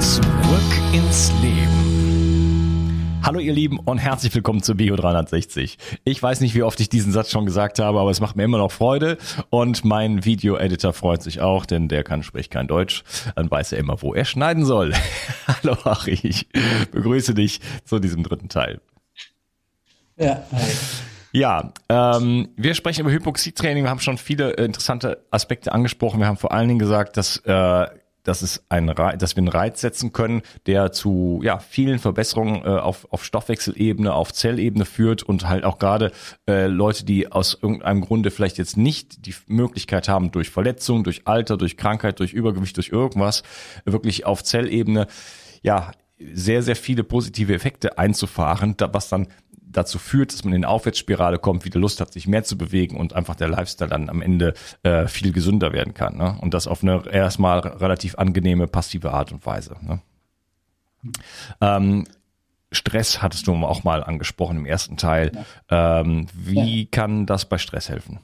Zurück ins Leben. Hallo ihr Lieben und herzlich willkommen zu Bio 360. Ich weiß nicht, wie oft ich diesen Satz schon gesagt habe, aber es macht mir immer noch Freude und mein Video-Editor freut sich auch, denn der kann spricht kein Deutsch, dann weiß er immer, wo er schneiden soll. Hallo Achim, ich begrüße dich zu diesem dritten Teil. Ja, hi. Ja, ähm, wir sprechen über Hypoxietraining. Wir haben schon viele interessante Aspekte angesprochen. Wir haben vor allen Dingen gesagt, dass äh, dass es ein dass wir einen Reiz setzen können, der zu ja vielen Verbesserungen äh, auf auf Stoffwechselebene, auf Zellebene führt und halt auch gerade äh, Leute, die aus irgendeinem Grunde vielleicht jetzt nicht die Möglichkeit haben durch Verletzung, durch Alter, durch Krankheit, durch Übergewicht, durch irgendwas wirklich auf Zellebene ja sehr sehr viele positive Effekte einzufahren, was dann dazu führt, dass man in eine Aufwärtsspirale kommt, wieder Lust hat, sich mehr zu bewegen und einfach der Lifestyle dann am Ende äh, viel gesünder werden kann. Ne? Und das auf eine erstmal relativ angenehme, passive Art und Weise. Ne? Ähm, Stress hattest du auch mal angesprochen im ersten Teil. Ja. Ähm, wie ja. kann das bei Stress helfen?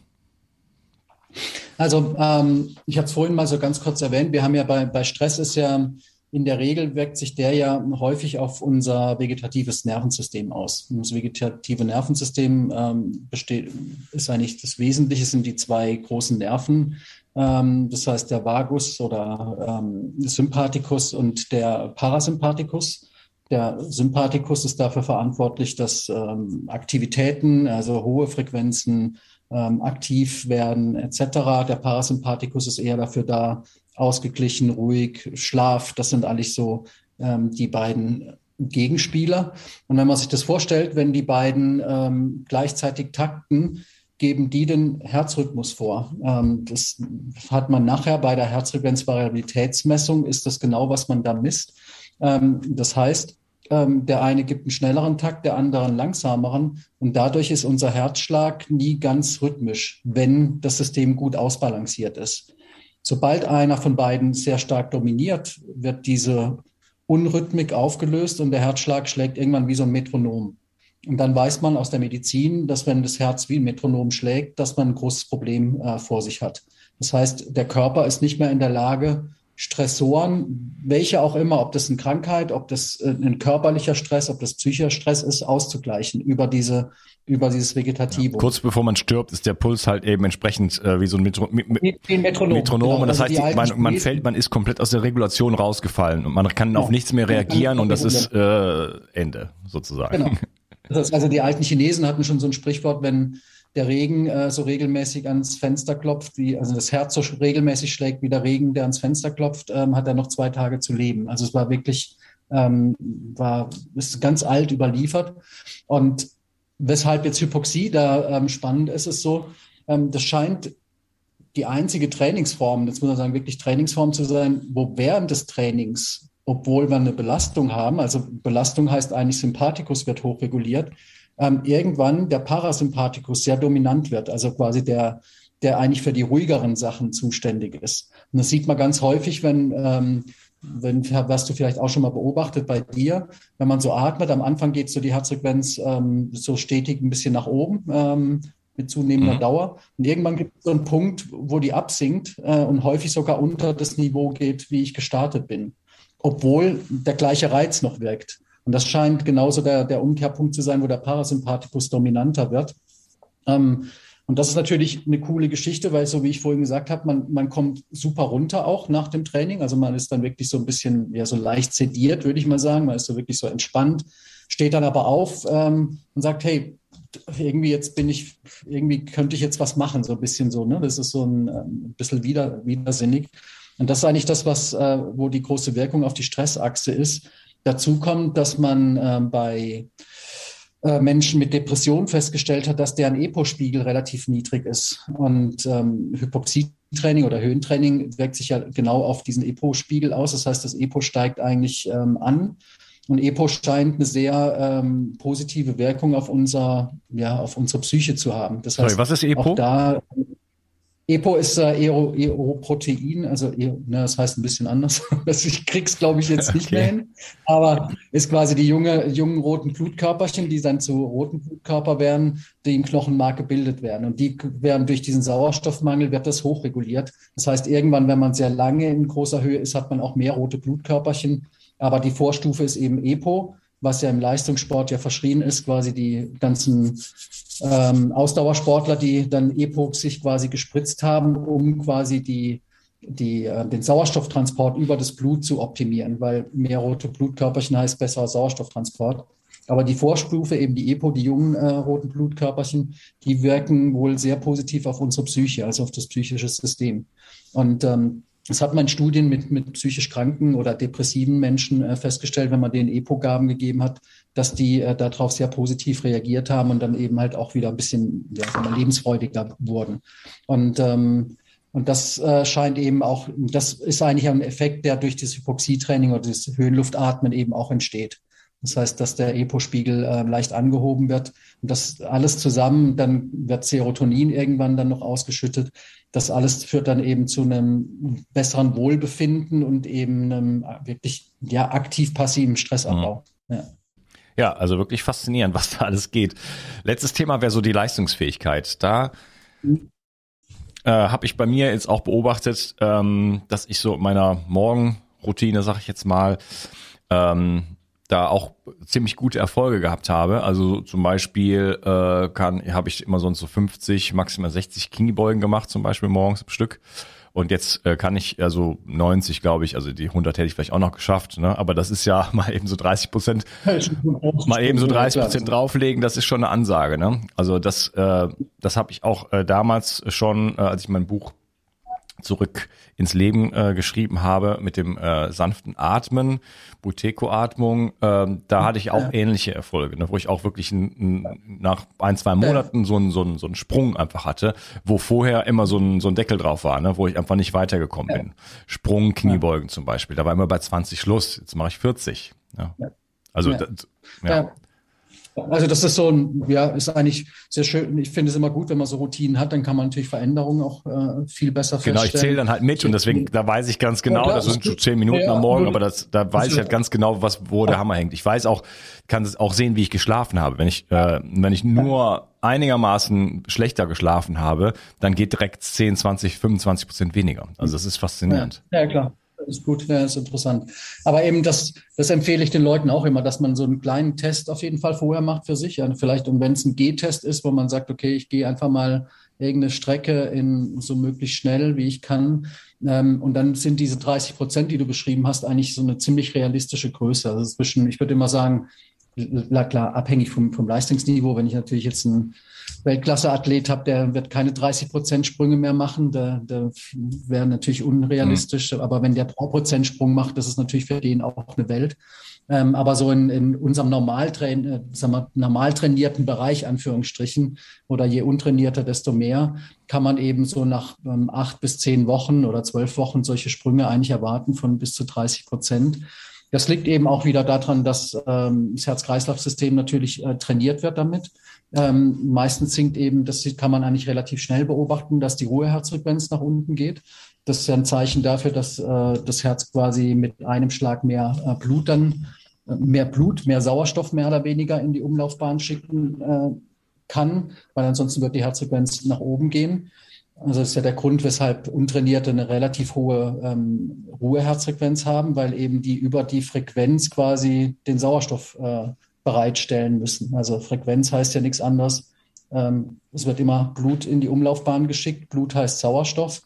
Also ähm, ich habe es vorhin mal so ganz kurz erwähnt. Wir haben ja bei, bei Stress ist ja in der Regel wirkt sich der ja häufig auf unser vegetatives Nervensystem aus. Das vegetative Nervensystem ähm, besteht, ist eigentlich das Wesentliche, sind die zwei großen Nerven. Ähm, das heißt der Vagus oder ähm, Sympathikus und der Parasympathikus. Der Sympathikus ist dafür verantwortlich, dass ähm, Aktivitäten, also hohe Frequenzen, ähm, aktiv werden etc. Der Parasympathikus ist eher dafür da, ausgeglichen, ruhig, Schlaf, das sind eigentlich so ähm, die beiden Gegenspieler. Und wenn man sich das vorstellt, wenn die beiden ähm, gleichzeitig takten, geben die den Herzrhythmus vor. Ähm, das hat man nachher bei der Herzfrequenzvariabilitätsmessung, ist das genau, was man da misst. Ähm, das heißt, ähm, der eine gibt einen schnelleren Takt, der andere einen langsameren. Und dadurch ist unser Herzschlag nie ganz rhythmisch, wenn das System gut ausbalanciert ist. Sobald einer von beiden sehr stark dominiert, wird diese Unrhythmik aufgelöst und der Herzschlag schlägt irgendwann wie so ein Metronom. Und dann weiß man aus der Medizin, dass wenn das Herz wie ein Metronom schlägt, dass man ein großes Problem äh, vor sich hat. Das heißt, der Körper ist nicht mehr in der Lage, Stressoren, welche auch immer, ob das eine Krankheit, ob das äh, ein körperlicher Stress, ob das psychischer Stress ist, auszugleichen über diese über dieses Vegetative. Ja, kurz bevor man stirbt, ist der Puls halt eben entsprechend äh, wie so ein Metro Metronom. Metronom. Genau, und das also heißt, man, man fällt, man ist komplett aus der Regulation rausgefallen und man kann ja. auf nichts mehr reagieren und das ist äh, Ende sozusagen. Genau. Das heißt, also die alten Chinesen hatten schon so ein Sprichwort, wenn der Regen äh, so regelmäßig ans Fenster klopft, wie, also das Herz so regelmäßig schlägt wie der Regen, der ans Fenster klopft, ähm, hat er noch zwei Tage zu leben. Also es war wirklich, ähm, war, ist ganz alt überliefert. Und weshalb jetzt Hypoxie da ähm, spannend ist, ist so, ähm, das scheint die einzige Trainingsform, jetzt muss man sagen, wirklich Trainingsform zu sein, wo während des Trainings, obwohl wir eine Belastung haben, also Belastung heißt eigentlich Sympathikus wird hochreguliert, ähm, irgendwann der Parasympathikus sehr dominant wird, also quasi der, der eigentlich für die ruhigeren Sachen zuständig ist. Und das sieht man ganz häufig, wenn, ähm, wenn hast du vielleicht auch schon mal beobachtet bei dir, wenn man so atmet, am Anfang geht so die Herzfrequenz ähm, so stetig ein bisschen nach oben ähm, mit zunehmender mhm. Dauer. Und irgendwann gibt es so einen Punkt, wo die absinkt äh, und häufig sogar unter das Niveau geht, wie ich gestartet bin, obwohl der gleiche Reiz noch wirkt. Und das scheint genauso der, der Umkehrpunkt zu sein, wo der Parasympathikus dominanter wird. Ähm, und das ist natürlich eine coole Geschichte, weil so wie ich vorhin gesagt habe, man, man kommt super runter auch nach dem Training. Also man ist dann wirklich so ein bisschen, ja, so leicht sediert, würde ich mal sagen. Man ist so wirklich so entspannt, steht dann aber auf ähm, und sagt, hey, irgendwie jetzt bin ich, irgendwie könnte ich jetzt was machen, so ein bisschen so, ne? Das ist so ein, ähm, ein bisschen wieder, widersinnig. Und das ist eigentlich das, was, äh, wo die große Wirkung auf die Stressachse ist, Dazu kommt, dass man äh, bei äh, Menschen mit Depressionen festgestellt hat, dass deren EPO-Spiegel relativ niedrig ist. Und ähm, Hypoxietraining oder Höhentraining wirkt sich ja genau auf diesen EPO-Spiegel aus. Das heißt, das EPO steigt eigentlich ähm, an. Und EPO scheint eine sehr ähm, positive Wirkung auf unser, ja, auf unsere Psyche zu haben. Das heißt, Sorry, was ist EPO? Auch da EPO ist äh, Eroprotein, also ne, das heißt ein bisschen anders. ich krieg's, glaube ich, jetzt nicht okay. mehr hin. Aber ist quasi die junge, jungen roten Blutkörperchen, die dann zu roten Blutkörper werden, die im Knochenmark gebildet werden. Und die werden durch diesen Sauerstoffmangel, wird das hochreguliert. Das heißt, irgendwann, wenn man sehr lange in großer Höhe ist, hat man auch mehr rote Blutkörperchen. Aber die Vorstufe ist eben EPO was ja im Leistungssport ja verschrien ist, quasi die ganzen ähm, Ausdauersportler, die dann Epoch sich quasi gespritzt haben, um quasi die, die, äh, den Sauerstofftransport über das Blut zu optimieren, weil mehr rote Blutkörperchen heißt besserer Sauerstofftransport. Aber die Vorstufe, eben die EPO, die jungen äh, roten Blutkörperchen, die wirken wohl sehr positiv auf unsere Psyche, also auf das psychische System. Und ähm, das hat man in Studien mit, mit psychisch kranken oder depressiven Menschen äh, festgestellt, wenn man denen EPO-Gaben gegeben hat, dass die äh, darauf sehr positiv reagiert haben und dann eben halt auch wieder ein bisschen ja, lebensfreudiger wurden. Und, ähm, und das äh, scheint eben auch, das ist eigentlich ein Effekt, der durch das Hypoxietraining oder das Höhenluftatmen eben auch entsteht. Das heißt, dass der EPO-Spiegel äh, leicht angehoben wird. Und das alles zusammen, dann wird Serotonin irgendwann dann noch ausgeschüttet. Das alles führt dann eben zu einem besseren Wohlbefinden und eben einem wirklich ja, aktiv-passiven Stressabbau. Mhm. Ja. ja, also wirklich faszinierend, was da alles geht. Letztes Thema wäre so die Leistungsfähigkeit. Da mhm. äh, habe ich bei mir jetzt auch beobachtet, ähm, dass ich so meiner Morgenroutine, sag ich jetzt mal, ähm, da auch ziemlich gute Erfolge gehabt habe. Also zum Beispiel äh, kann habe ich immer sonst so 50, maximal 60 Kniebeugen gemacht, zum Beispiel morgens im Stück. Und jetzt äh, kann ich also 90, glaube ich, also die 100 hätte ich vielleicht auch noch geschafft, ne? aber das ist ja mal eben so 30 Prozent, mal eben so 30 Prozent drauflegen, das ist schon eine Ansage. Ne? Also das, äh, das habe ich auch äh, damals schon, äh, als ich mein Buch zurück ins Leben äh, geschrieben habe mit dem äh, sanften Atmen, Buteco-Atmung, ähm, da hatte ich auch ja. ähnliche Erfolge, ne, wo ich auch wirklich n, n, nach ein, zwei Monaten so einen so einen, so einen Sprung einfach hatte, wo vorher immer so ein, so ein Deckel drauf war, ne, wo ich einfach nicht weitergekommen ja. bin. Sprung, Kniebeugen zum Beispiel, da war immer bei 20 Schluss, jetzt mache ich 40. Ja. Also das, ja. Also das ist so ein, ja, ist eigentlich sehr schön. Ich finde es immer gut, wenn man so Routinen hat, dann kann man natürlich Veränderungen auch äh, viel besser feststellen. Genau, ich zähle dann halt mit und deswegen, da weiß ich ganz genau, ja, klar, das sind schon zehn Minuten ja, am Morgen, aber das, da weiß ich halt ganz genau, was, wo der Hammer hängt. Ich weiß auch, kann es auch sehen, wie ich geschlafen habe. Wenn ich, äh, wenn ich nur einigermaßen schlechter geschlafen habe, dann geht direkt 10, 20, 25 Prozent weniger. Also das ist faszinierend. Ja, ja klar. Ist gut, ja, ist interessant. Aber eben das, das empfehle ich den Leuten auch immer, dass man so einen kleinen Test auf jeden Fall vorher macht für sich. Ja, vielleicht, und wenn es ein G-Test ist, wo man sagt, okay, ich gehe einfach mal irgendeine Strecke in so möglichst schnell, wie ich kann. Ähm, und dann sind diese 30 Prozent, die du beschrieben hast, eigentlich so eine ziemlich realistische Größe. Also zwischen, ich würde immer sagen, klar, abhängig vom, vom Leistungsniveau. Wenn ich natürlich jetzt einen Weltklasse-Athlet habe, der wird keine 30 Prozent Sprünge mehr machen. Der, der wäre natürlich unrealistisch. Mhm. Aber wenn der pro Prozent Sprung macht, das ist natürlich für den auch eine Welt. Ähm, aber so in, in unserem normal, train, äh, sagen wir, normal trainierten Bereich, Anführungsstrichen, oder je untrainierter, desto mehr, kann man eben so nach ähm, acht bis zehn Wochen oder zwölf Wochen solche Sprünge eigentlich erwarten von bis zu 30 Prozent. Das liegt eben auch wieder daran, dass ähm, das Herz-Kreislauf-System natürlich äh, trainiert wird damit. Ähm, meistens sinkt eben, das kann man eigentlich relativ schnell beobachten, dass die Ruheherzfrequenz nach unten geht. Das ist ja ein Zeichen dafür, dass äh, das Herz quasi mit einem Schlag mehr äh, Blut dann, äh, mehr Blut, mehr Sauerstoff mehr oder weniger in die Umlaufbahn schicken äh, kann, weil ansonsten wird die Herzfrequenz nach oben gehen. Also das ist ja der Grund, weshalb Untrainierte eine relativ hohe ähm, Ruheherzfrequenz haben, weil eben die über die Frequenz quasi den Sauerstoff äh, bereitstellen müssen. Also Frequenz heißt ja nichts anderes. Ähm, es wird immer Blut in die Umlaufbahn geschickt. Blut heißt Sauerstoff.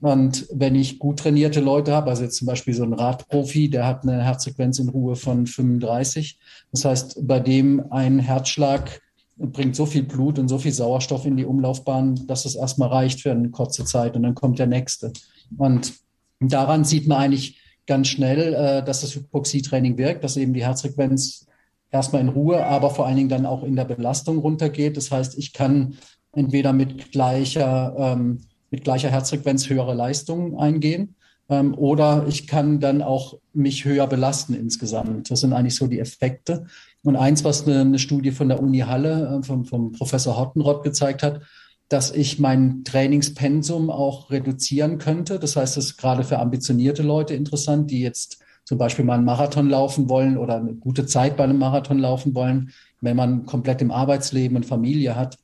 Und wenn ich gut trainierte Leute habe, also jetzt zum Beispiel so ein Radprofi, der hat eine Herzfrequenz in Ruhe von 35. Das heißt, bei dem ein Herzschlag bringt so viel Blut und so viel Sauerstoff in die Umlaufbahn, dass es erstmal reicht für eine kurze Zeit und dann kommt der nächste. Und daran sieht man eigentlich ganz schnell, äh, dass das Hypoxietraining wirkt, dass eben die Herzfrequenz erstmal in Ruhe, aber vor allen Dingen dann auch in der Belastung runtergeht. Das heißt, ich kann entweder mit gleicher, ähm, mit gleicher Herzfrequenz höhere Leistungen eingehen ähm, oder ich kann dann auch mich höher belasten insgesamt. Das sind eigentlich so die Effekte. Und eins, was eine, eine Studie von der Uni Halle, äh, vom, vom Professor Hottenrott gezeigt hat, dass ich mein Trainingspensum auch reduzieren könnte. Das heißt, es ist gerade für ambitionierte Leute interessant, die jetzt zum Beispiel mal einen Marathon laufen wollen oder eine gute Zeit bei einem Marathon laufen wollen. Wenn man komplett im Arbeitsleben und Familie hat,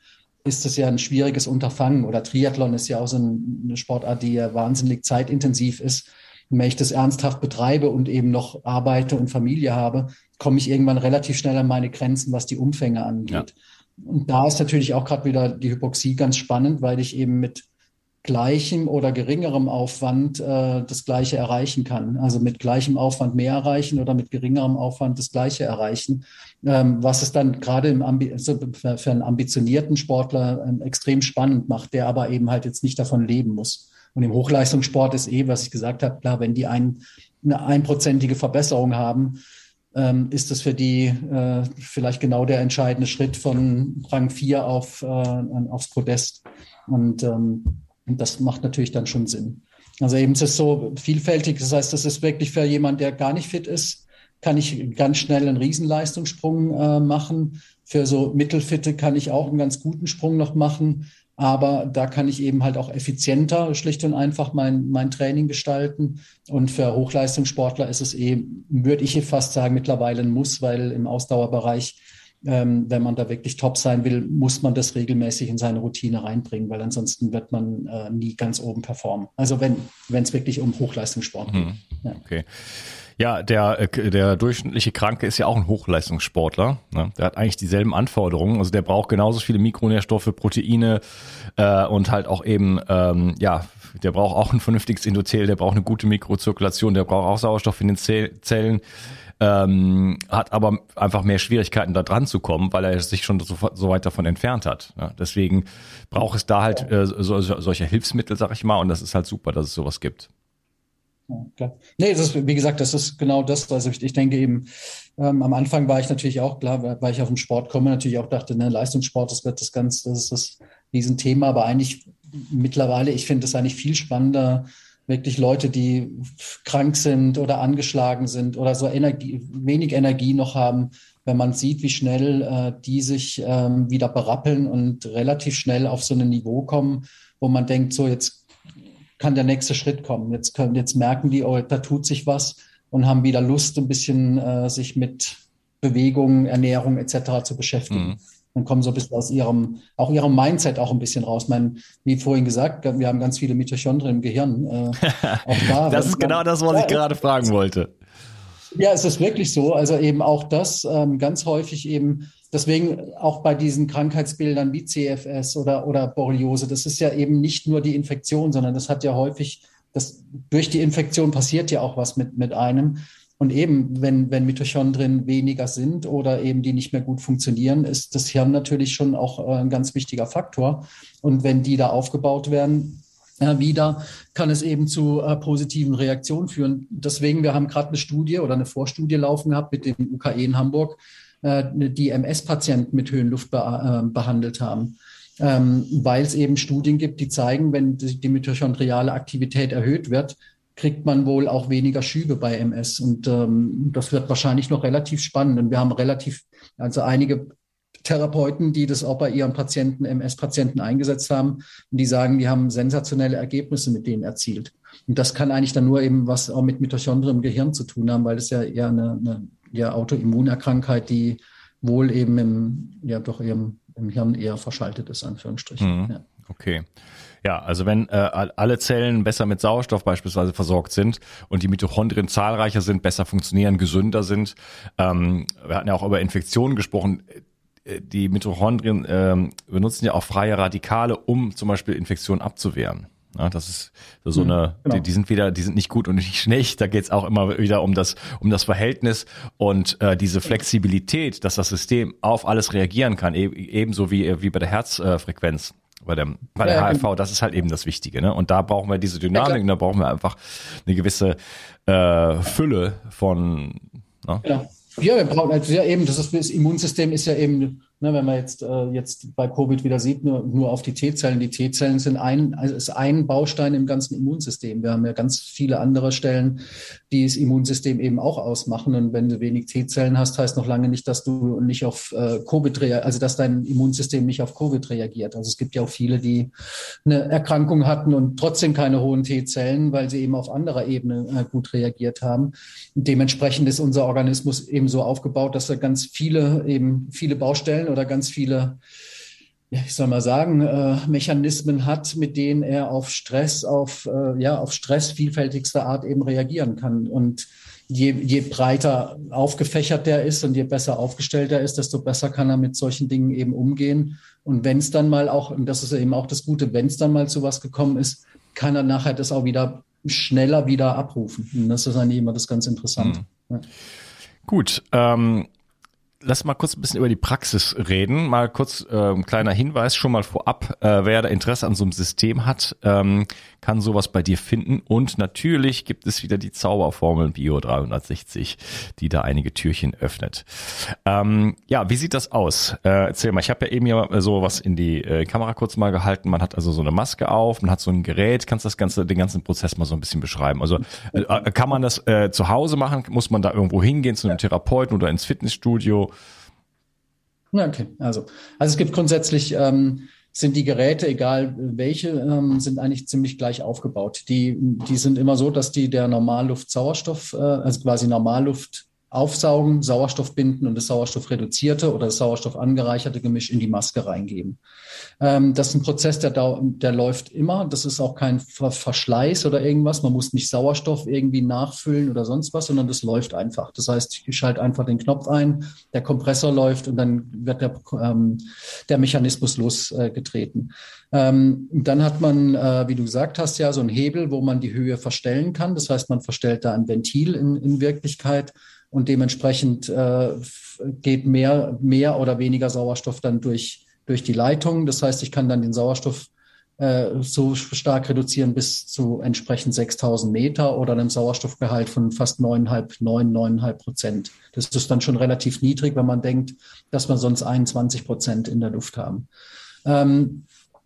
ist das ja ein schwieriges Unterfangen. Oder Triathlon ist ja auch so eine Sportart, die ja wahnsinnig zeitintensiv ist. Und wenn ich das ernsthaft betreibe und eben noch arbeite und Familie habe, komme ich irgendwann relativ schnell an meine Grenzen, was die Umfänge angeht. Ja. Und da ist natürlich auch gerade wieder die Hypoxie ganz spannend, weil ich eben mit gleichem oder geringerem Aufwand äh, das Gleiche erreichen kann. Also mit gleichem Aufwand mehr erreichen oder mit geringerem Aufwand das Gleiche erreichen. Ähm, was es dann gerade also für, einen ambitionierten Sportler ähm, extrem spannend macht, der aber eben halt jetzt nicht davon leben muss. Und im Hochleistungssport ist eh, was ich gesagt habe, klar, wenn die ein, eine einprozentige Verbesserung haben, ähm, ist das für die äh, vielleicht genau der entscheidende Schritt von Rang 4 auf, äh, aufs Podest. Und ähm, das macht natürlich dann schon Sinn. Also eben ist es so vielfältig. Das heißt, das ist wirklich für jemand, der gar nicht fit ist, kann ich ganz schnell einen Riesenleistungssprung äh, machen. Für so Mittelfitte kann ich auch einen ganz guten Sprung noch machen. Aber da kann ich eben halt auch effizienter, schlicht und einfach mein, mein Training gestalten. Und für Hochleistungssportler ist es eben, würde ich fast sagen, mittlerweile ein Muss, weil im Ausdauerbereich, ähm, wenn man da wirklich top sein will, muss man das regelmäßig in seine Routine reinbringen, weil ansonsten wird man äh, nie ganz oben performen. Also wenn es wirklich um Hochleistungssport geht. Mhm. Ja. Okay. Ja, der, äh, der durchschnittliche Kranke ist ja auch ein Hochleistungssportler. Ne? Der hat eigentlich dieselben Anforderungen. Also der braucht genauso viele Mikronährstoffe, Proteine äh, und halt auch eben, ähm, ja, der braucht auch ein vernünftiges Endothel, der braucht eine gute Mikrozirkulation, der braucht auch Sauerstoff in den Zellen. Ähm, hat aber einfach mehr Schwierigkeiten da dran zu kommen, weil er sich schon so, so weit davon entfernt hat. Ja, deswegen braucht es da halt äh, so, so, solche Hilfsmittel, sag ich mal, und das ist halt super, dass es sowas gibt. Klar. Nee, das ist, wie gesagt, das ist genau das. Also ich, ich denke eben, ähm, am Anfang war ich natürlich auch klar, weil ich auf den Sport komme, natürlich auch dachte, ne, Leistungssport, das wird das ganz, das ist das Riesenthema. Aber eigentlich mittlerweile, ich finde es eigentlich viel spannender, wirklich Leute, die krank sind oder angeschlagen sind oder so Energie, wenig Energie noch haben, wenn man sieht, wie schnell äh, die sich ähm, wieder berappeln und relativ schnell auf so ein Niveau kommen, wo man denkt, so jetzt kann der nächste Schritt kommen. Jetzt können, jetzt merken die, oh, da tut sich was und haben wieder Lust, ein bisschen äh, sich mit Bewegung, Ernährung etc. zu beschäftigen. Mhm. und kommen so ein bisschen aus ihrem, auch ihrem Mindset auch ein bisschen raus. Mein, wie vorhin gesagt, wir haben ganz viele Mitochondrien im Gehirn. Äh, auch da, das ist genau das, was ja, ich gerade fragen wollte. Ja, es ist wirklich so. Also eben auch das ähm, ganz häufig eben, deswegen auch bei diesen Krankheitsbildern wie CFS oder, oder Borreliose, das ist ja eben nicht nur die Infektion, sondern das hat ja häufig, das, durch die Infektion passiert ja auch was mit, mit einem. Und eben, wenn, wenn Mitochondrien weniger sind oder eben die nicht mehr gut funktionieren, ist das Hirn natürlich schon auch äh, ein ganz wichtiger Faktor. Und wenn die da aufgebaut werden, wieder, kann es eben zu äh, positiven Reaktionen führen. Deswegen, wir haben gerade eine Studie oder eine Vorstudie laufen gehabt mit dem UKE in Hamburg, äh, die MS-Patienten mit Höhenluft be äh, behandelt haben. Ähm, weil es eben Studien gibt, die zeigen, wenn die, die mitochondriale Aktivität erhöht wird, kriegt man wohl auch weniger Schübe bei MS. Und ähm, das wird wahrscheinlich noch relativ spannend. Und wir haben relativ, also einige Therapeuten, die das auch bei ihren Patienten, MS-Patienten eingesetzt haben. Und die sagen, die haben sensationelle Ergebnisse mit denen erzielt. Und das kann eigentlich dann nur eben was auch mit Mitochondrien im Gehirn zu tun haben, weil das ja eher eine, eine ja, Autoimmunerkrankheit, die wohl eben im, ja, doch eben im Hirn eher verschaltet ist, Anführungsstrichen. Mhm. Ja. Okay. Ja, also wenn äh, alle Zellen besser mit Sauerstoff beispielsweise versorgt sind und die Mitochondrien zahlreicher sind, besser funktionieren, gesünder sind. Ähm, wir hatten ja auch über Infektionen gesprochen äh, die Mitochondrien ähm, benutzen ja auch freie Radikale, um zum Beispiel Infektionen abzuwehren. Ja, das ist so mhm, eine, genau. die, die, sind wieder, die sind nicht gut und nicht schlecht. Da geht es auch immer wieder um das, um das Verhältnis und äh, diese Flexibilität, dass das System auf alles reagieren kann, e ebenso wie, wie bei der Herzfrequenz. Bei dem, bei der ja, HIV, genau. das ist halt eben das Wichtige, ne? Und da brauchen wir diese Dynamik, ja, da brauchen wir einfach eine gewisse äh, Fülle von. Ne? Genau. Ja, wir brauchen also ja eben, das, ist, das Immunsystem ist ja eben Ne, wenn man jetzt, äh, jetzt bei Covid wieder sieht, nur, nur auf die T-Zellen. Die T-Zellen sind ein, also ist ein Baustein im ganzen Immunsystem. Wir haben ja ganz viele andere Stellen, die das Immunsystem eben auch ausmachen. Und wenn du wenig T-Zellen hast, heißt noch lange nicht, dass du nicht auf äh, Covid also dass dein Immunsystem nicht auf Covid reagiert. Also es gibt ja auch viele, die eine Erkrankung hatten und trotzdem keine hohen T-Zellen, weil sie eben auf anderer Ebene äh, gut reagiert haben. Dementsprechend ist unser Organismus eben so aufgebaut, dass er ganz viele eben viele Baustellen oder ganz viele, ich soll mal sagen, äh, Mechanismen hat, mit denen er auf Stress, auf, äh, ja, auf Stress vielfältigster Art eben reagieren kann. Und je, je breiter aufgefächert der ist und je besser aufgestellt er ist, desto besser kann er mit solchen Dingen eben umgehen. Und wenn es dann mal auch, und das ist eben auch das Gute, wenn es dann mal zu was gekommen ist, kann er nachher das auch wieder schneller wieder abrufen. Und das ist eigentlich immer das ganz Interessante. Mhm. Ja. Gut, ähm, lass mal kurz ein bisschen über die Praxis reden. Mal kurz äh, kleiner Hinweis schon mal vorab, äh, wer da Interesse an so einem System hat, ähm, kann sowas bei dir finden. Und natürlich gibt es wieder die Zauberformel Bio 360, die da einige Türchen öffnet. Ähm, ja, wie sieht das aus? Äh, erzähl mal, ich habe ja eben ja so was in die äh, Kamera kurz mal gehalten. Man hat also so eine Maske auf, man hat so ein Gerät. Kannst das ganze, den ganzen Prozess mal so ein bisschen beschreiben? Also äh, kann man das äh, zu Hause machen? Muss man da irgendwo hingehen zu einem Therapeuten oder ins Fitnessstudio? Okay, also, also es gibt grundsätzlich ähm, sind die Geräte, egal welche, ähm, sind eigentlich ziemlich gleich aufgebaut. Die, die sind immer so, dass die der Normalluft-Sauerstoff, äh, also quasi Normalluft aufsaugen, Sauerstoff binden und das Sauerstoffreduzierte oder das Sauerstoff angereicherte Gemisch in die Maske reingeben. Ähm, das ist ein Prozess, der, der läuft immer. Das ist auch kein Verschleiß oder irgendwas. Man muss nicht Sauerstoff irgendwie nachfüllen oder sonst was, sondern das läuft einfach. Das heißt, ich schalte einfach den Knopf ein, der Kompressor läuft und dann wird der, ähm, der Mechanismus losgetreten. Ähm, dann hat man, äh, wie du gesagt hast, ja so einen Hebel, wo man die Höhe verstellen kann. Das heißt, man verstellt da ein Ventil in, in Wirklichkeit und dementsprechend äh, geht mehr, mehr oder weniger Sauerstoff dann durch, durch die Leitung. Das heißt, ich kann dann den Sauerstoff äh, so stark reduzieren bis zu entsprechend 6000 Meter oder einem Sauerstoffgehalt von fast neuneinhalb, neun, neuneinhalb Prozent. Das ist dann schon relativ niedrig, wenn man denkt, dass wir sonst 21 Prozent in der Luft haben. Ähm,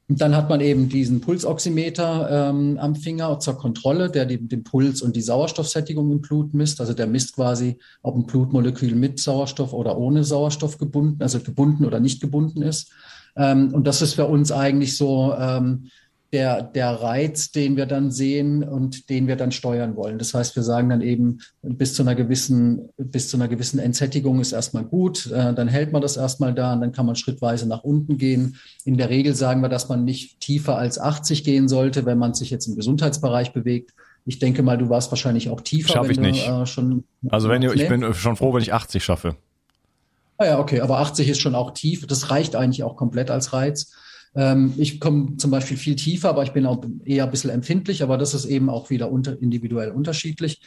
und dann hat man eben diesen Pulsoximeter ähm, am Finger zur Kontrolle, der den, den Puls und die Sauerstoffsättigung im Blut misst. Also der misst quasi, ob ein Blutmolekül mit Sauerstoff oder ohne Sauerstoff gebunden, also gebunden oder nicht gebunden ist. Ähm, und das ist für uns eigentlich so ähm, der, der Reiz, den wir dann sehen und den wir dann steuern wollen. Das heißt, wir sagen dann eben, bis zu einer gewissen, bis zu einer gewissen Entsättigung ist erstmal gut, äh, dann hält man das erstmal da und dann kann man schrittweise nach unten gehen. In der Regel sagen wir, dass man nicht tiefer als 80 gehen sollte, wenn man sich jetzt im Gesundheitsbereich bewegt. Ich denke mal, du warst wahrscheinlich auch tiefer. Schaffe ich nicht. äh, schon also wenn du, ich bin schon froh, wenn ich 80 schaffe. Ah ja, okay, aber 80 ist schon auch tief. Das reicht eigentlich auch komplett als Reiz. Ähm, ich komme zum Beispiel viel tiefer, aber ich bin auch eher ein bisschen empfindlich, aber das ist eben auch wieder unter, individuell unterschiedlich.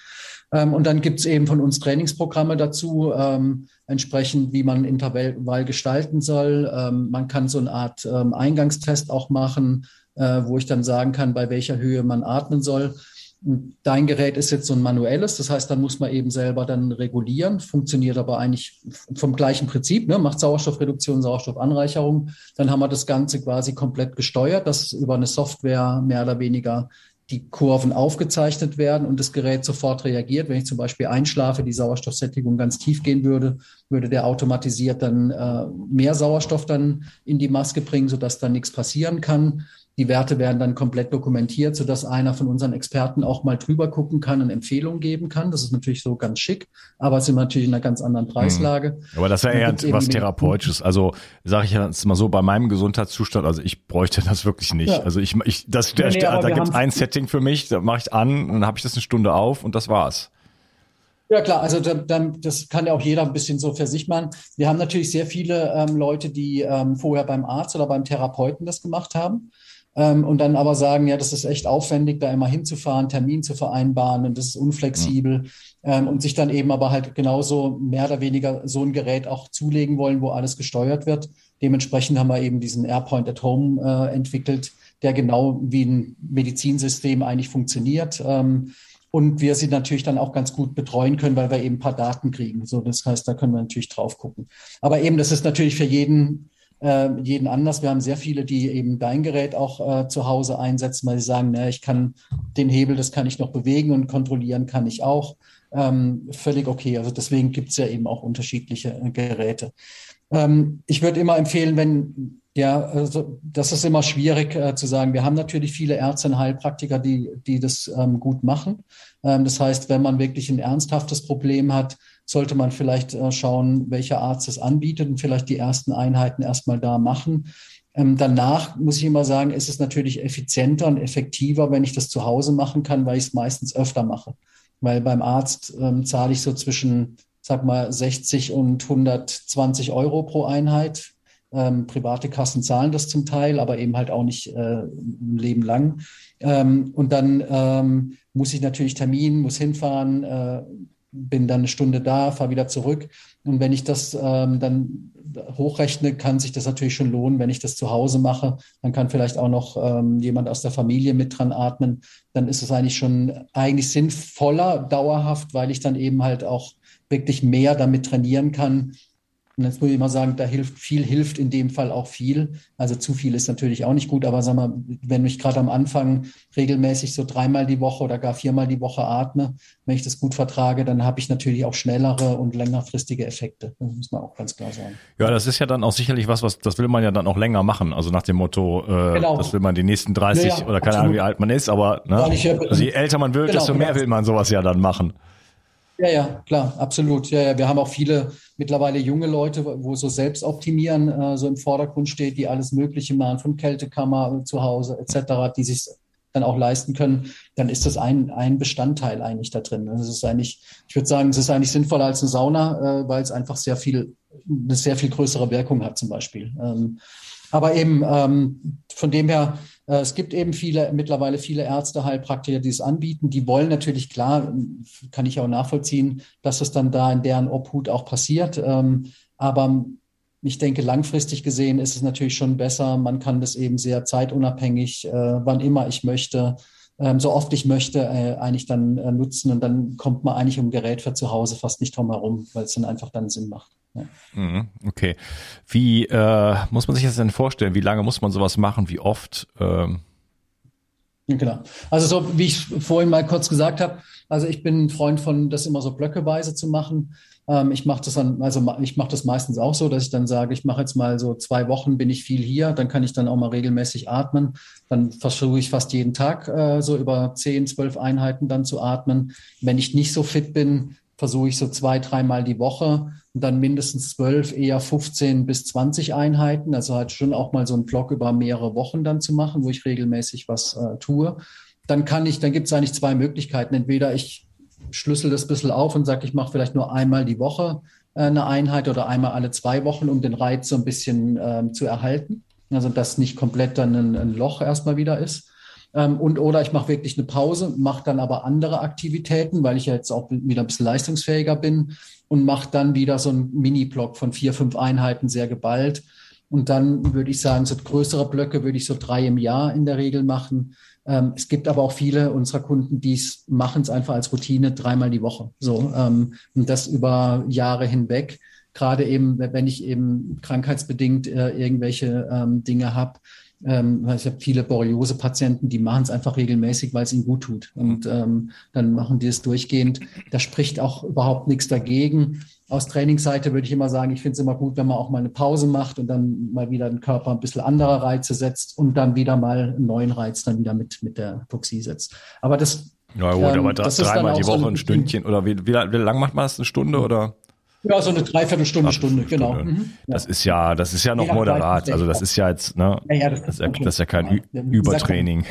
Ähm, und dann gibt es eben von uns Trainingsprogramme dazu, ähm, entsprechend, wie man Intervall gestalten soll. Ähm, man kann so eine Art ähm, Eingangstest auch machen, äh, wo ich dann sagen kann, bei welcher Höhe man atmen soll. Dein Gerät ist jetzt so ein manuelles, das heißt, dann muss man eben selber dann regulieren, funktioniert aber eigentlich vom gleichen Prinzip, ne? macht Sauerstoffreduktion, Sauerstoffanreicherung. Dann haben wir das Ganze quasi komplett gesteuert, dass über eine Software mehr oder weniger die Kurven aufgezeichnet werden und das Gerät sofort reagiert. Wenn ich zum Beispiel einschlafe, die Sauerstoffsättigung ganz tief gehen würde, würde der automatisiert dann äh, mehr Sauerstoff dann in die Maske bringen, sodass dann nichts passieren kann. Die Werte werden dann komplett dokumentiert, sodass einer von unseren Experten auch mal drüber gucken kann und Empfehlungen geben kann. Das ist natürlich so ganz schick, aber es sind natürlich in einer ganz anderen. Preislage. Aber das wäre eher was Therapeutisches. Also sage ich jetzt mal so, bei meinem Gesundheitszustand, also ich bräuchte das wirklich nicht. Ja. Also ich, ich das, nee, nee, da gibt es ein Setting für mich, da mache ich an, dann habe ich das eine Stunde auf und das war's. Ja klar, also dann, das kann ja auch jeder ein bisschen so für sich machen. Wir haben natürlich sehr viele ähm, Leute, die ähm, vorher beim Arzt oder beim Therapeuten das gemacht haben ähm, und dann aber sagen, ja, das ist echt aufwendig, da immer hinzufahren, Termin zu vereinbaren und das ist unflexibel ähm, und sich dann eben aber halt genauso mehr oder weniger so ein Gerät auch zulegen wollen, wo alles gesteuert wird. Dementsprechend haben wir eben diesen AirPoint at Home äh, entwickelt, der genau wie ein Medizinsystem eigentlich funktioniert. Ähm, und wir sie natürlich dann auch ganz gut betreuen können, weil wir eben ein paar Daten kriegen. So, das heißt, da können wir natürlich drauf gucken. Aber eben, das ist natürlich für jeden äh, jeden anders. Wir haben sehr viele, die eben dein Gerät auch äh, zu Hause einsetzen, weil sie sagen, na, ich kann den Hebel, das kann ich noch bewegen und kontrollieren kann ich auch. Ähm, völlig okay. Also deswegen gibt es ja eben auch unterschiedliche äh, Geräte. Ähm, ich würde immer empfehlen, wenn ja, also das ist immer schwierig äh, zu sagen. Wir haben natürlich viele Ärzte und Heilpraktiker, die, die das ähm, gut machen. Ähm, das heißt, wenn man wirklich ein ernsthaftes Problem hat, sollte man vielleicht äh, schauen, welcher Arzt es anbietet und vielleicht die ersten Einheiten erstmal da machen. Ähm, danach muss ich immer sagen, ist es natürlich effizienter und effektiver, wenn ich das zu Hause machen kann, weil ich es meistens öfter mache. Weil beim Arzt ähm, zahle ich so zwischen, sag mal, 60 und 120 Euro pro Einheit. Ähm, private Kassen zahlen das zum Teil, aber eben halt auch nicht äh, ein Leben lang. Ähm, und dann ähm, muss ich natürlich Termin, muss hinfahren, äh, bin dann eine Stunde da, fahre wieder zurück. Und wenn ich das ähm, dann hochrechne, kann sich das natürlich schon lohnen, wenn ich das zu Hause mache. Dann kann vielleicht auch noch ähm, jemand aus der Familie mit dran atmen. Dann ist es eigentlich schon eigentlich sinnvoller dauerhaft, weil ich dann eben halt auch wirklich mehr damit trainieren kann, und jetzt muss ich mal sagen, da hilft viel, hilft in dem Fall auch viel. Also zu viel ist natürlich auch nicht gut, aber sag mal, wenn ich gerade am Anfang regelmäßig so dreimal die Woche oder gar viermal die Woche atme, wenn ich das gut vertrage, dann habe ich natürlich auch schnellere und längerfristige Effekte. Das muss man auch ganz klar sagen. Ja, das ist ja dann auch sicherlich was, was das will man ja dann auch länger machen. Also nach dem Motto, äh, genau. das will man die nächsten 30 ja, ja, oder keine Ahnung, wie alt man ist, aber ne? also je älter man wird, genau, desto mehr genau. will man sowas ja dann machen. Ja, ja, klar, absolut. Ja, ja, wir haben auch viele mittlerweile junge Leute, wo so Selbstoptimieren äh, so im Vordergrund steht, die alles Mögliche machen, von Kältekammer zu Hause etc., die sich dann auch leisten können, dann ist das ein, ein Bestandteil eigentlich da drin. Das ist eigentlich, ich würde sagen, es ist eigentlich sinnvoller als eine Sauna, äh, weil es einfach sehr viel, eine sehr viel größere Wirkung hat zum Beispiel. Ähm, aber eben ähm, von dem her, äh, es gibt eben viele, mittlerweile viele Ärzte, Heilpraktiker, die es anbieten. Die wollen natürlich, klar, kann ich auch nachvollziehen, dass es dann da in deren Obhut auch passiert. Ähm, aber ich denke, langfristig gesehen ist es natürlich schon besser. Man kann das eben sehr zeitunabhängig, äh, wann immer ich möchte, ähm, so oft ich möchte, äh, eigentlich dann nutzen. Und dann kommt man eigentlich um Gerät für zu Hause fast nicht drum herum, weil es dann einfach dann Sinn macht. Mhm, okay. Wie äh, muss man sich das denn vorstellen? Wie lange muss man sowas machen? Wie oft? Ähm Genau. Also so wie ich vorhin mal kurz gesagt habe, also ich bin ein Freund von, das immer so blöckeweise zu machen. Ähm, ich mache das dann, also ich mache das meistens auch so, dass ich dann sage, ich mache jetzt mal so zwei Wochen bin ich viel hier, dann kann ich dann auch mal regelmäßig atmen. Dann versuche ich fast jeden Tag äh, so über zehn, zwölf Einheiten dann zu atmen. Wenn ich nicht so fit bin, versuche ich so zwei, dreimal die Woche und dann mindestens zwölf, eher 15 bis 20 Einheiten. Also halt schon auch mal so einen Block über mehrere Wochen dann zu machen, wo ich regelmäßig was äh, tue. Dann kann ich, dann gibt es eigentlich zwei Möglichkeiten. Entweder ich schlüssel das ein bisschen auf und sage, ich mache vielleicht nur einmal die Woche äh, eine Einheit oder einmal alle zwei Wochen, um den Reiz so ein bisschen ähm, zu erhalten. Also dass nicht komplett dann ein, ein Loch erstmal wieder ist. Ähm, und oder ich mache wirklich eine Pause, mache dann aber andere Aktivitäten, weil ich ja jetzt auch wieder ein bisschen leistungsfähiger bin und mache dann wieder so einen Mini-Block von vier, fünf Einheiten sehr geballt. Und dann würde ich sagen, so größere Blöcke würde ich so drei im Jahr in der Regel machen. Ähm, es gibt aber auch viele unserer Kunden, die machen es einfach als Routine dreimal die Woche. So ähm, und das über Jahre hinweg. Gerade eben, wenn ich eben krankheitsbedingt äh, irgendwelche ähm, Dinge habe, ähm, ich habe viele Borreliose-Patienten, die machen es einfach regelmäßig, weil es ihnen gut tut. Und ähm, dann machen die es durchgehend. Da spricht auch überhaupt nichts dagegen. Aus Trainingsseite würde ich immer sagen, ich finde es immer gut, wenn man auch mal eine Pause macht und dann mal wieder den Körper ein bisschen andere Reize setzt und dann wieder mal einen neuen Reiz dann wieder mit, mit der Hypoxie setzt. Aber das ja gut, ähm, aber dreimal die Woche so ein, ein Stündchen oder wie, wie, wie lang macht man das? Eine Stunde oder? Ja, so eine Dreiviertelstunde, Stunde, genau. Mhm. Das ist ja, das ist ja noch ja, moderat. Also das ist ja jetzt, ne? Ja, ja, das, das, ist, ja, das ist kein Übertraining.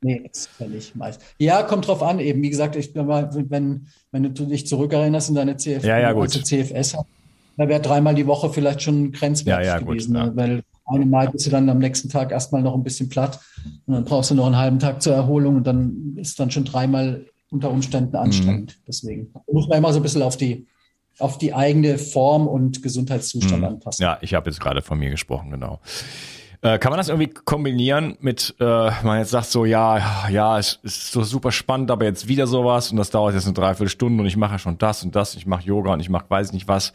nee, das ist ja nicht meist. Ja, kommt drauf an eben. Wie gesagt, ich wenn, wenn du dich zurückerinnerst in deine CFS, ja, ja, gut. CFS, da wäre dreimal die Woche vielleicht schon grenzwertig ja, ja, gewesen. Gut, ne? Weil einmal bist du dann am nächsten Tag erstmal noch ein bisschen platt und dann brauchst du noch einen halben Tag zur Erholung und dann ist dann schon dreimal unter Umständen anstrengend. Mhm. Deswegen muss man immer so ein bisschen auf die auf die eigene Form und Gesundheitszustand mhm. anpassen. Ja, ich habe jetzt gerade von mir gesprochen, genau. Äh, kann man das irgendwie kombinieren mit, äh, man jetzt sagt so, ja, ja, es ist so super spannend, aber jetzt wieder sowas und das dauert jetzt eine Dreiviertelstunde und ich mache ja schon das und das, ich mache Yoga und ich mache weiß nicht was.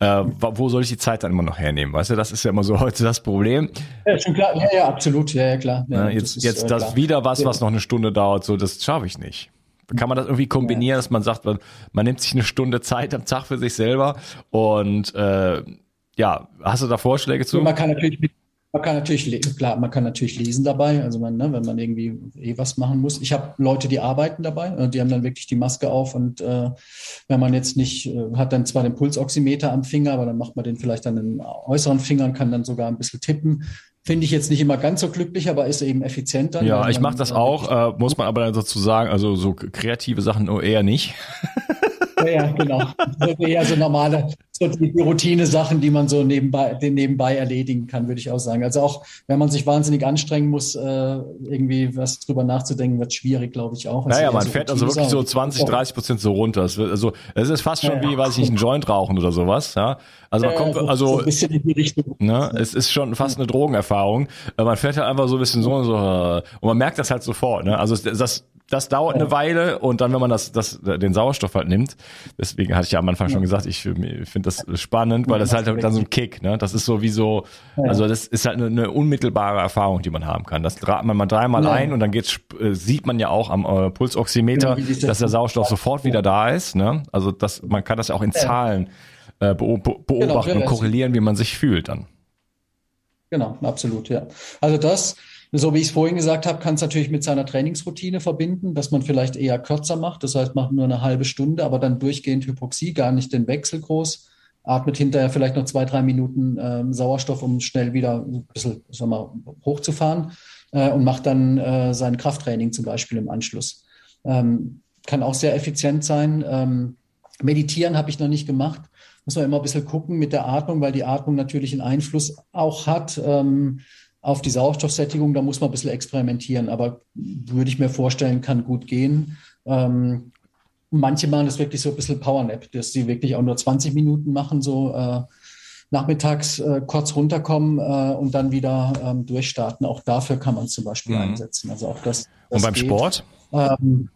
Äh, wo soll ich die Zeit dann immer noch hernehmen? Weißt du, das ist ja immer so heute das Problem. Ja, schon klar, ja, ja, absolut, ja, ja, klar. Ja, jetzt das, jetzt das wieder was, was noch eine Stunde dauert, so, das schaffe ich nicht. Kann man das irgendwie kombinieren, dass man sagt, man, man nimmt sich eine Stunde Zeit am Tag für sich selber und äh, ja, hast du da Vorschläge zu? Man kann natürlich man kann natürlich, klar, man kann natürlich lesen dabei, also man, ne, wenn man irgendwie eh was machen muss. Ich habe Leute, die arbeiten dabei, äh, die haben dann wirklich die Maske auf und äh, wenn man jetzt nicht, äh, hat dann zwar den Pulsoximeter am Finger, aber dann macht man den vielleicht an den äußeren Fingern, kann dann sogar ein bisschen tippen. Finde ich jetzt nicht immer ganz so glücklich, aber ist eben effizient dann. Ja, ich mache das auch, äh, muss man aber dann dazu sagen, also so kreative Sachen eher nicht. Ja, ja genau. So eher so normale, so die Routine-Sachen, die man so nebenbei, den nebenbei erledigen kann, würde ich auch sagen. Also auch, wenn man sich wahnsinnig anstrengen muss, äh, irgendwie was drüber nachzudenken, wird schwierig, glaube ich auch. Also naja, man so fährt also wirklich so 20, 30 Prozent so runter. Es wird, also, es ist fast schon ja, wie, weiß ich nicht, ein Joint rauchen oder sowas, ja. Also man kommt, also, so ein bisschen in die Richtung. Ne, es ist schon fast eine Drogenerfahrung. Man fährt halt einfach so ein bisschen so und so, und man merkt das halt sofort, ne. Also das, das dauert eine Weile und dann, wenn man das, das, den Sauerstoff halt nimmt, deswegen hatte ich ja am Anfang schon gesagt, ich finde das spannend, weil das halt dann so ein Kick, ne? Das ist so wie so, also das ist halt eine, eine unmittelbare Erfahrung, die man haben kann. Das trat man mal dreimal ja. ein und dann geht's, äh, sieht man ja auch am äh, Pulsoximeter, ja, dass der Sauerstoff sofort wieder da ist, ne? Also das, man kann das ja auch in Zahlen äh, beobachten genau, und korrelieren, wie man sich fühlt dann. Genau, absolut, ja. Also das, so wie ich es vorhin gesagt habe, kann es natürlich mit seiner Trainingsroutine verbinden, dass man vielleicht eher kürzer macht. Das heißt, macht nur eine halbe Stunde, aber dann durchgehend Hypoxie, gar nicht den Wechsel groß. Atmet hinterher vielleicht noch zwei, drei Minuten ähm, Sauerstoff, um schnell wieder ein bisschen sag mal, hochzufahren äh, und macht dann äh, sein Krafttraining zum Beispiel im Anschluss. Ähm, kann auch sehr effizient sein. Ähm, meditieren habe ich noch nicht gemacht. Muss man immer ein bisschen gucken mit der Atmung, weil die Atmung natürlich einen Einfluss auch hat. Ähm, auf die Sauerstoffsättigung, da muss man ein bisschen experimentieren, aber würde ich mir vorstellen, kann gut gehen. Ähm, manche machen das wirklich so ein bisschen Powernap, dass sie wirklich auch nur 20 Minuten machen, so äh, nachmittags äh, kurz runterkommen äh, und dann wieder ähm, durchstarten. Auch dafür kann man es zum Beispiel mhm. einsetzen. Also auch das. das und beim geht. Sport? Ähm,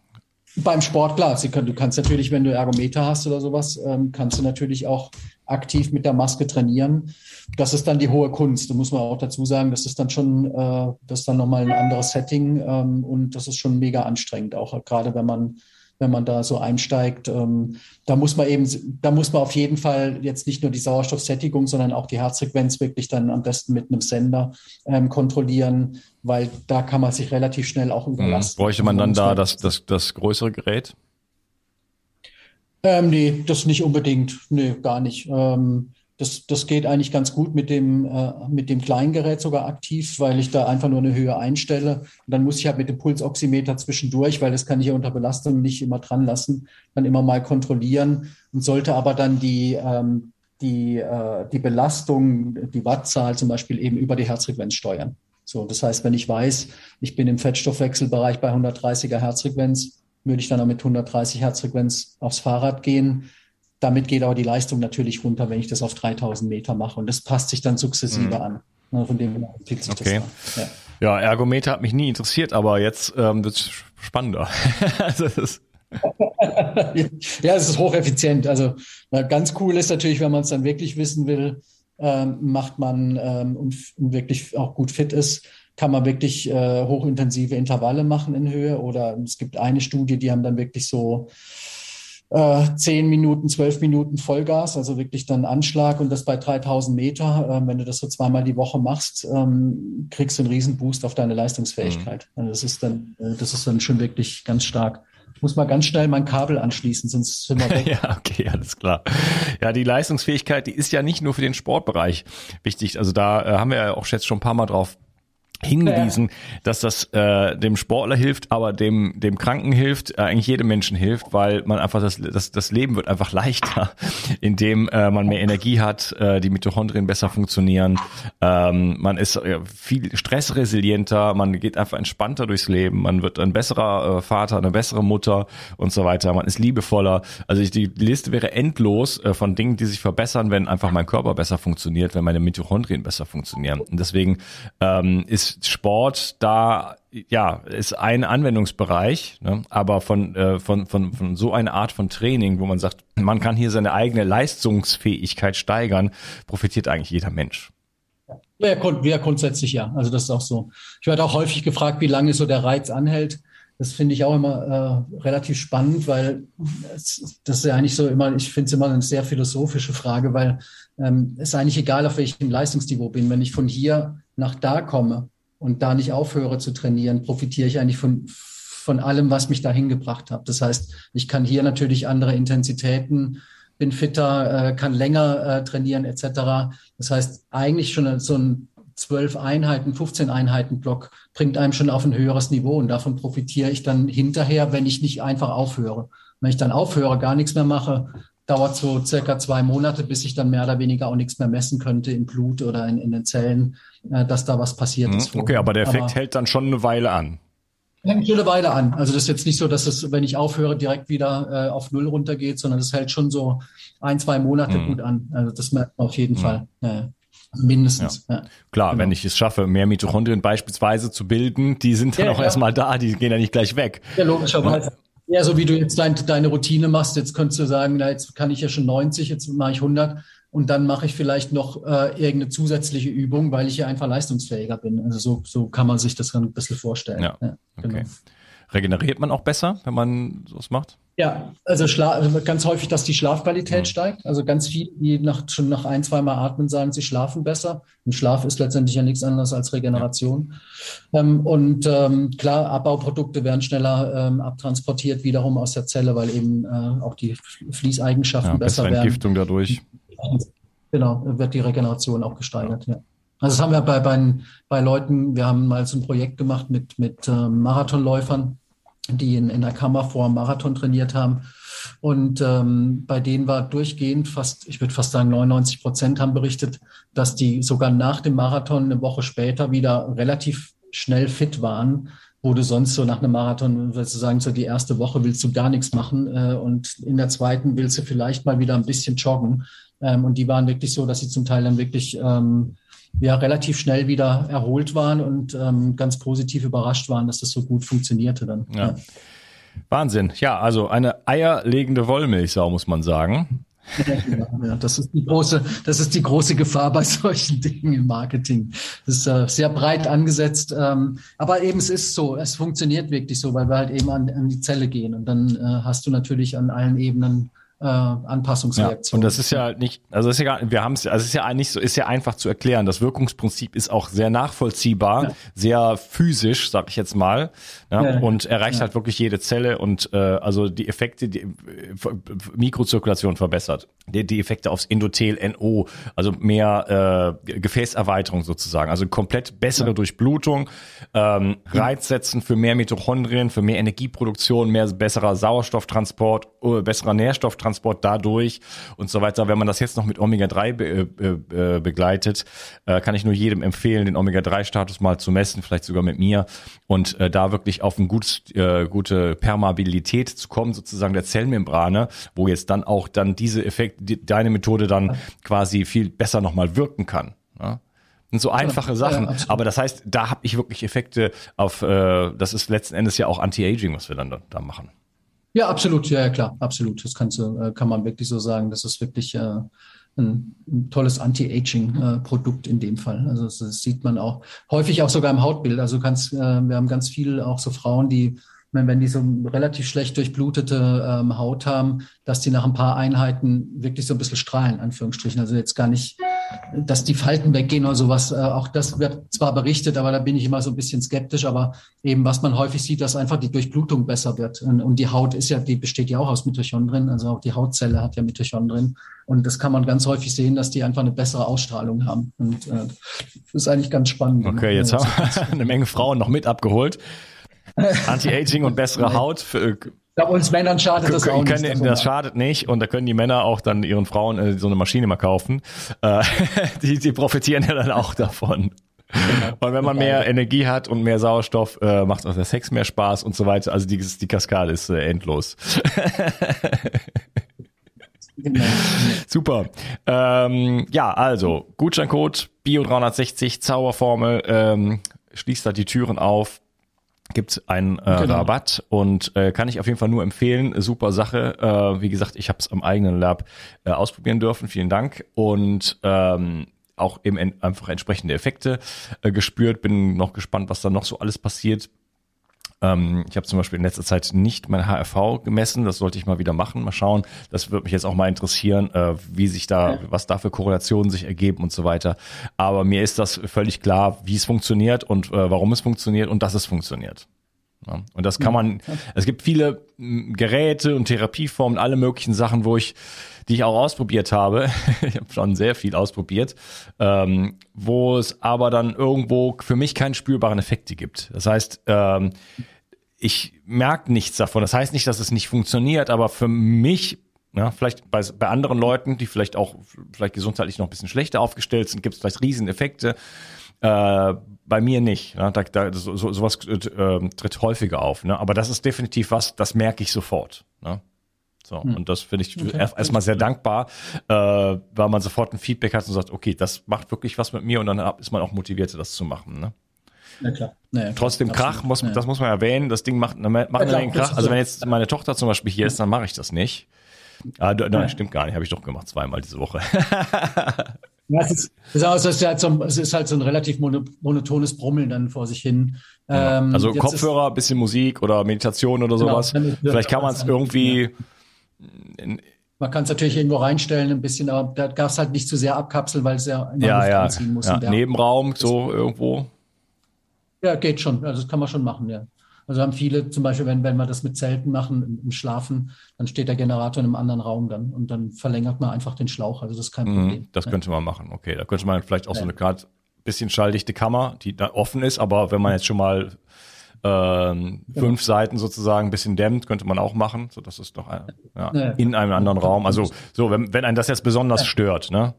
beim Sport, klar, können, du kannst natürlich, wenn du Ergometer hast oder sowas, ähm, kannst du natürlich auch aktiv mit der Maske trainieren. Das ist dann die hohe Kunst. Da muss man auch dazu sagen, das ist dann schon, äh, das ist dann nochmal ein anderes Setting ähm, und das ist schon mega anstrengend, auch gerade wenn man wenn man da so einsteigt. Ähm, da muss man eben, da muss man auf jeden Fall jetzt nicht nur die Sauerstoffsättigung, sondern auch die Herzfrequenz wirklich dann am besten mit einem Sender ähm, kontrollieren, weil da kann man sich relativ schnell auch überlasten. Mhm. Bräuchte man dann da das, das, das größere Gerät? Ähm, nee, das nicht unbedingt. Nee, gar nicht. Ähm, das, das geht eigentlich ganz gut mit dem, äh, mit dem kleinen Gerät sogar aktiv, weil ich da einfach nur eine Höhe einstelle. Und dann muss ich halt mit dem Pulsoximeter zwischendurch, weil das kann ich ja unter Belastung nicht immer dran lassen, dann immer mal kontrollieren und sollte aber dann die, ähm, die, äh, die Belastung, die Wattzahl zum Beispiel eben über die Herzfrequenz steuern. So, das heißt, wenn ich weiß, ich bin im Fettstoffwechselbereich bei 130er Herzfrequenz, würde ich dann auch mit 130 Herzfrequenz aufs Fahrrad gehen. Damit geht aber die Leistung natürlich runter, wenn ich das auf 3000 Meter mache. Und das passt sich dann sukzessive mhm. an. Von dem her sich okay. das ja. ja, Ergometer hat mich nie interessiert, aber jetzt ähm, wird es spannender. also das ja, es ist hocheffizient. Also ganz cool ist natürlich, wenn man es dann wirklich wissen will, ähm, macht man ähm, und, und, wirklich auch gut fit ist, kann man wirklich äh, hochintensive Intervalle machen in Höhe. Oder es gibt eine Studie, die haben dann wirklich so äh, 10 Minuten, 12 Minuten Vollgas, also wirklich dann Anschlag und das bei 3000 Meter. Äh, wenn du das so zweimal die Woche machst, ähm, kriegst du einen riesen Boost auf deine Leistungsfähigkeit. Mhm. Also das ist dann, äh, das ist dann schon wirklich ganz stark. Ich muss mal ganz schnell mein Kabel anschließen, sonst sind wir weg. ja, okay, alles klar. Ja, die Leistungsfähigkeit, die ist ja nicht nur für den Sportbereich wichtig. Also da äh, haben wir ja auch jetzt schon ein paar Mal drauf hingewiesen, ja. dass das äh, dem Sportler hilft, aber dem dem Kranken hilft, äh, eigentlich jedem Menschen hilft, weil man einfach das das, das Leben wird einfach leichter, indem äh, man mehr Energie hat, äh, die Mitochondrien besser funktionieren, ähm, man ist äh, viel stressresilienter, man geht einfach entspannter durchs Leben, man wird ein besserer äh, Vater, eine bessere Mutter und so weiter, man ist liebevoller. Also ich, die Liste wäre endlos äh, von Dingen, die sich verbessern, wenn einfach mein Körper besser funktioniert, wenn meine Mitochondrien besser funktionieren. Und deswegen ähm, ist Sport da ja ist ein Anwendungsbereich, ne? aber von, äh, von, von, von so einer Art von Training, wo man sagt, man kann hier seine eigene Leistungsfähigkeit steigern, profitiert eigentlich jeder Mensch. Ja, ja, grundsätzlich ja. Also das ist auch so. Ich werde auch häufig gefragt, wie lange so der Reiz anhält. Das finde ich auch immer äh, relativ spannend, weil es, das ist ja eigentlich so immer, ich finde es immer eine sehr philosophische Frage, weil ähm, es ist eigentlich egal, auf welchem Leistungsniveau bin. Wenn ich von hier nach da komme, und da nicht aufhöre zu trainieren, profitiere ich eigentlich von, von allem, was mich dahin gebracht hat. Das heißt, ich kann hier natürlich andere Intensitäten, bin fitter, äh, kann länger äh, trainieren etc. Das heißt, eigentlich schon so ein 12 Einheiten, 15 Einheiten Block bringt einem schon auf ein höheres Niveau und davon profitiere ich dann hinterher, wenn ich nicht einfach aufhöre. Wenn ich dann aufhöre, gar nichts mehr mache, dauert so circa zwei Monate, bis ich dann mehr oder weniger auch nichts mehr messen könnte im Blut oder in, in den Zellen, äh, dass da was passiert mhm, ist. Okay, aber der Effekt aber, hält dann schon eine Weile an. Hält schon eine Weile an. Also das ist jetzt nicht so, dass es, wenn ich aufhöre, direkt wieder äh, auf Null runtergeht, sondern das hält schon so ein, zwei Monate mhm. gut an. Also das merkt man auf jeden mhm. Fall. Äh, Mindestens. Ja. Ja. Klar, genau. wenn ich es schaffe, mehr Mitochondrien beispielsweise zu bilden, die sind dann ja, auch ja. erstmal da, die gehen ja nicht gleich weg. Ja, logischerweise. Ja, so wie du jetzt dein, deine Routine machst, jetzt könntest du sagen, na, jetzt kann ich ja schon 90, jetzt mache ich 100 und dann mache ich vielleicht noch äh, irgendeine zusätzliche Übung, weil ich ja einfach leistungsfähiger bin. Also so, so kann man sich das dann ein bisschen vorstellen. Ja, ja genau. okay. Regeneriert man auch besser, wenn man sowas macht? Ja, also ganz häufig, dass die Schlafqualität mhm. steigt. Also ganz viele, die nach, schon nach ein, zwei Mal atmen, sagen, sie schlafen besser. Und Schlaf ist letztendlich ja nichts anderes als Regeneration. Ja. Ähm, und ähm, klar, Abbauprodukte werden schneller ähm, abtransportiert wiederum aus der Zelle, weil eben äh, auch die Fließeigenschaften ja, besser werden. Entgiftung dadurch. Genau, wird die Regeneration auch gesteigert, ja. Also das haben wir bei, bei, bei Leuten, wir haben mal so ein Projekt gemacht mit, mit ähm, Marathonläufern die in, in der Kammer vor Marathon trainiert haben. Und ähm, bei denen war durchgehend fast, ich würde fast sagen, 99 Prozent haben berichtet, dass die sogar nach dem Marathon eine Woche später wieder relativ schnell fit waren, wo du sonst so nach einem Marathon, willst du sagen, so die erste Woche willst du gar nichts machen äh, und in der zweiten willst du vielleicht mal wieder ein bisschen joggen. Ähm, und die waren wirklich so, dass sie zum Teil dann wirklich ähm, ja relativ schnell wieder erholt waren und ähm, ganz positiv überrascht waren, dass das so gut funktionierte dann. Ja. ja. Wahnsinn. Ja, also eine eierlegende Wollmilchsau, muss man sagen. Ja, das ist die große, das ist die große Gefahr bei solchen Dingen im Marketing. Das ist äh, sehr breit angesetzt, ähm, aber eben es ist so, es funktioniert wirklich so, weil wir halt eben an, an die Zelle gehen und dann äh, hast du natürlich an allen Ebenen äh, Anpassungsreaktion. Ja, und das ist ja nicht, also ist ja gar, wir haben es, also ist ja nicht so, ist ja einfach zu erklären. Das Wirkungsprinzip ist auch sehr nachvollziehbar, ja. sehr physisch, sag ich jetzt mal, ja, ja und erreicht halt wirklich jede Zelle und äh, also die Effekte, die Mikrozirkulation verbessert, die, die Effekte aufs Endothel, NO, also mehr äh, Gefäßerweiterung sozusagen, also komplett bessere Durchblutung, ähm, Reiz setzen für mehr Mitochondrien, für mehr Energieproduktion, mehr besserer Sauerstofftransport, äh, besserer Nährstofftransport Transport dadurch und so weiter. Wenn man das jetzt noch mit Omega-3 be äh, äh, begleitet, äh, kann ich nur jedem empfehlen, den Omega-3-Status mal zu messen, vielleicht sogar mit mir und äh, da wirklich auf eine gut, äh, gute Permeabilität zu kommen, sozusagen der Zellmembrane, wo jetzt dann auch dann diese Effekte, die, deine Methode dann quasi viel besser nochmal wirken kann. Ja? sind so einfache Sachen. Ja, aber das heißt, da habe ich wirklich Effekte auf, äh, das ist letzten Endes ja auch Anti-Aging, was wir dann da, da machen. Ja, absolut, ja, ja klar, absolut. Das kannst du, äh, kann man wirklich so sagen. Das ist wirklich äh, ein, ein, tolles Anti-Aging-Produkt äh, in dem Fall. Also das, sieht man auch häufig auch sogar im Hautbild. Also kannst, äh, wir haben ganz viel auch so Frauen, die wenn die so relativ schlecht durchblutete ähm, Haut haben, dass die nach ein paar Einheiten wirklich so ein bisschen strahlen, Anführungsstrichen. Also jetzt gar nicht, dass die Falten weggehen oder sowas. Äh, auch das wird zwar berichtet, aber da bin ich immer so ein bisschen skeptisch. Aber eben, was man häufig sieht, dass einfach die Durchblutung besser wird. Und, und die Haut ist ja, die besteht ja auch aus Mitochondrien. Also auch die Hautzelle hat ja Mitochondrien. Und das kann man ganz häufig sehen, dass die einfach eine bessere Ausstrahlung haben. Und äh, das ist eigentlich ganz spannend. Okay, jetzt haben wir eine Menge Frauen noch mit abgeholt. Anti-Aging und bessere Haut. Für, ja, uns Männern schadet das auch können, nicht. Das schadet nicht und da können die Männer auch dann ihren Frauen äh, so eine Maschine mal kaufen. Äh, die, die profitieren ja dann auch davon. Genau. Und wenn man mehr Energie hat und mehr Sauerstoff, äh, macht auch der Sex mehr Spaß und so weiter. Also die, die Kaskade ist äh, endlos. genau. Super. Ähm, ja, also Gutscheincode Bio360 Zauberformel ähm, schließt da die Türen auf gibt einen äh, genau. Rabatt und äh, kann ich auf jeden Fall nur empfehlen. Super Sache. Äh, wie gesagt, ich habe es am eigenen Lab äh, ausprobieren dürfen. Vielen Dank und ähm, auch eben einfach entsprechende Effekte äh, gespürt. Bin noch gespannt, was da noch so alles passiert. Ähm, ich habe zum Beispiel in letzter Zeit nicht mein HRV gemessen. Das sollte ich mal wieder machen. Mal schauen. Das würde mich jetzt auch mal interessieren, äh, wie sich da, ja. was da für Korrelationen sich ergeben und so weiter. Aber mir ist das völlig klar, wie es funktioniert und äh, warum es funktioniert und dass es funktioniert. Ja, und das kann man, es gibt viele Geräte und Therapieformen, alle möglichen Sachen, wo ich, die ich auch ausprobiert habe. ich habe schon sehr viel ausprobiert, ähm, wo es aber dann irgendwo für mich keinen spürbaren Effekte gibt. Das heißt, ähm, ich merke nichts davon. Das heißt nicht, dass es nicht funktioniert, aber für mich ja, vielleicht bei, bei anderen Leuten, die vielleicht auch vielleicht gesundheitlich noch ein bisschen schlechter aufgestellt sind, gibt es vielleicht Rieseneffekte. Äh, bei mir nicht. Ne? Da, da, so, so, sowas äh, tritt häufiger auf. Ne? Aber das ist definitiv was, das merke ich sofort. Ne? So, hm. und das finde ich okay. erstmal sehr dankbar, äh, weil man sofort ein Feedback hat und sagt, okay, das macht wirklich was mit mir und dann ist man auch motiviert, das zu machen. Ne? Ja, klar. Naja, Trotzdem klar, Krach, muss, ja. das muss man erwähnen, das Ding macht, macht ja, klar, einen Krach. Also wenn jetzt meine Tochter zum Beispiel hier ist, dann mache ich das nicht. Ah, nein, stimmt gar nicht, habe ich doch gemacht, zweimal diese Woche. Ja, es, ist, es, ist halt so, es ist halt so ein relativ monotones Brummeln dann vor sich hin. Ja. Ähm, also Kopfhörer, ist, bisschen Musik oder Meditation oder genau, sowas. Vielleicht kann man es irgendwie. Ja. Man kann es natürlich irgendwo reinstellen, ein bisschen, aber da darf es halt nicht zu sehr abkapseln, weil es ja ja, ja, anziehen muss. Ja, Nebenraum, so irgendwo. Ja, geht schon. Also das kann man schon machen, ja. Also haben viele zum Beispiel, wenn, wenn wir das mit Zelten machen, im Schlafen, dann steht der Generator in einem anderen Raum dann und dann verlängert man einfach den Schlauch. Also das ist kein mhm, Problem. Das könnte man machen. Okay, da könnte man vielleicht auch ja. so eine gerade bisschen schalldichte Kammer, die da offen ist, aber wenn man jetzt schon mal ähm, genau. fünf Seiten sozusagen ein bisschen dämmt, könnte man auch machen, so dass es doch äh, ja, ja, in einem anderen Raum. Also so, wenn, wenn einen das jetzt besonders stört, ne?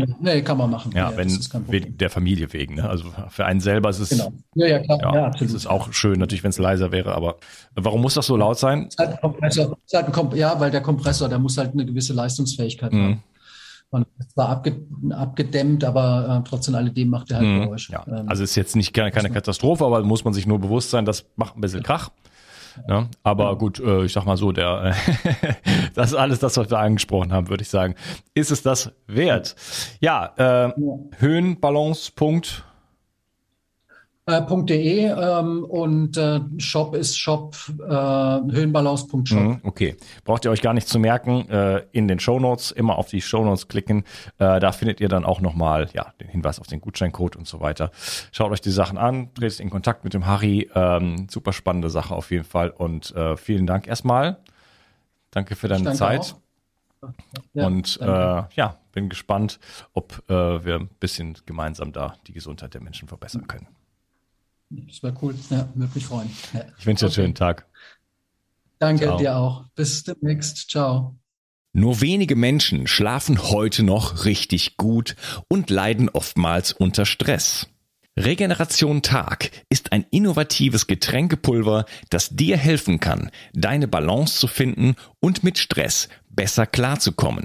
Genau. Nee, kann man machen. Ja, ja wenn der Familie wegen. Ne? Also für einen selber ist es. Genau. Ja, ja, klar. Ja, ja absolut. Es ist auch schön, natürlich, wenn es leiser wäre, aber warum muss das so laut sein? Halt. Halt ein ja, weil der Kompressor, der muss halt eine gewisse Leistungsfähigkeit mhm. haben. Man ist zwar abge, abgedämmt, aber äh, trotzdem alledem macht er halt mhm. Geräusch. Ja. Ähm, also ist jetzt nicht keine, keine Katastrophe, aber muss man sich nur bewusst sein, das macht ein bisschen Krach. Ne? Aber gut, äh, ich sag mal so, der das ist alles das, was wir angesprochen haben, würde ich sagen. Ist es das wert? Ja, äh, ja. Höhenbalance. Äh, .de ähm, und äh, Shop ist Shop äh, Höhenbalance.shop. Mhm, okay, braucht ihr euch gar nicht zu merken. Äh, in den Show Notes immer auf die Show Notes klicken. Äh, da findet ihr dann auch nochmal ja, den Hinweis auf den Gutscheincode und so weiter. Schaut euch die Sachen an, dreht in Kontakt mit dem Harry. Ähm, super spannende Sache auf jeden Fall und äh, vielen Dank erstmal. Danke für deine Zeit. Ja, und äh, ja, bin gespannt, ob äh, wir ein bisschen gemeinsam da die Gesundheit der Menschen verbessern können. Das wäre cool. Ja, würde mich freuen. Ja. Ich wünsche dir okay. einen schönen Tag. Danke Ciao. dir auch. Bis demnächst. Ciao. Nur wenige Menschen schlafen heute noch richtig gut und leiden oftmals unter Stress. Regeneration Tag ist ein innovatives Getränkepulver, das dir helfen kann, deine Balance zu finden und mit Stress besser klarzukommen.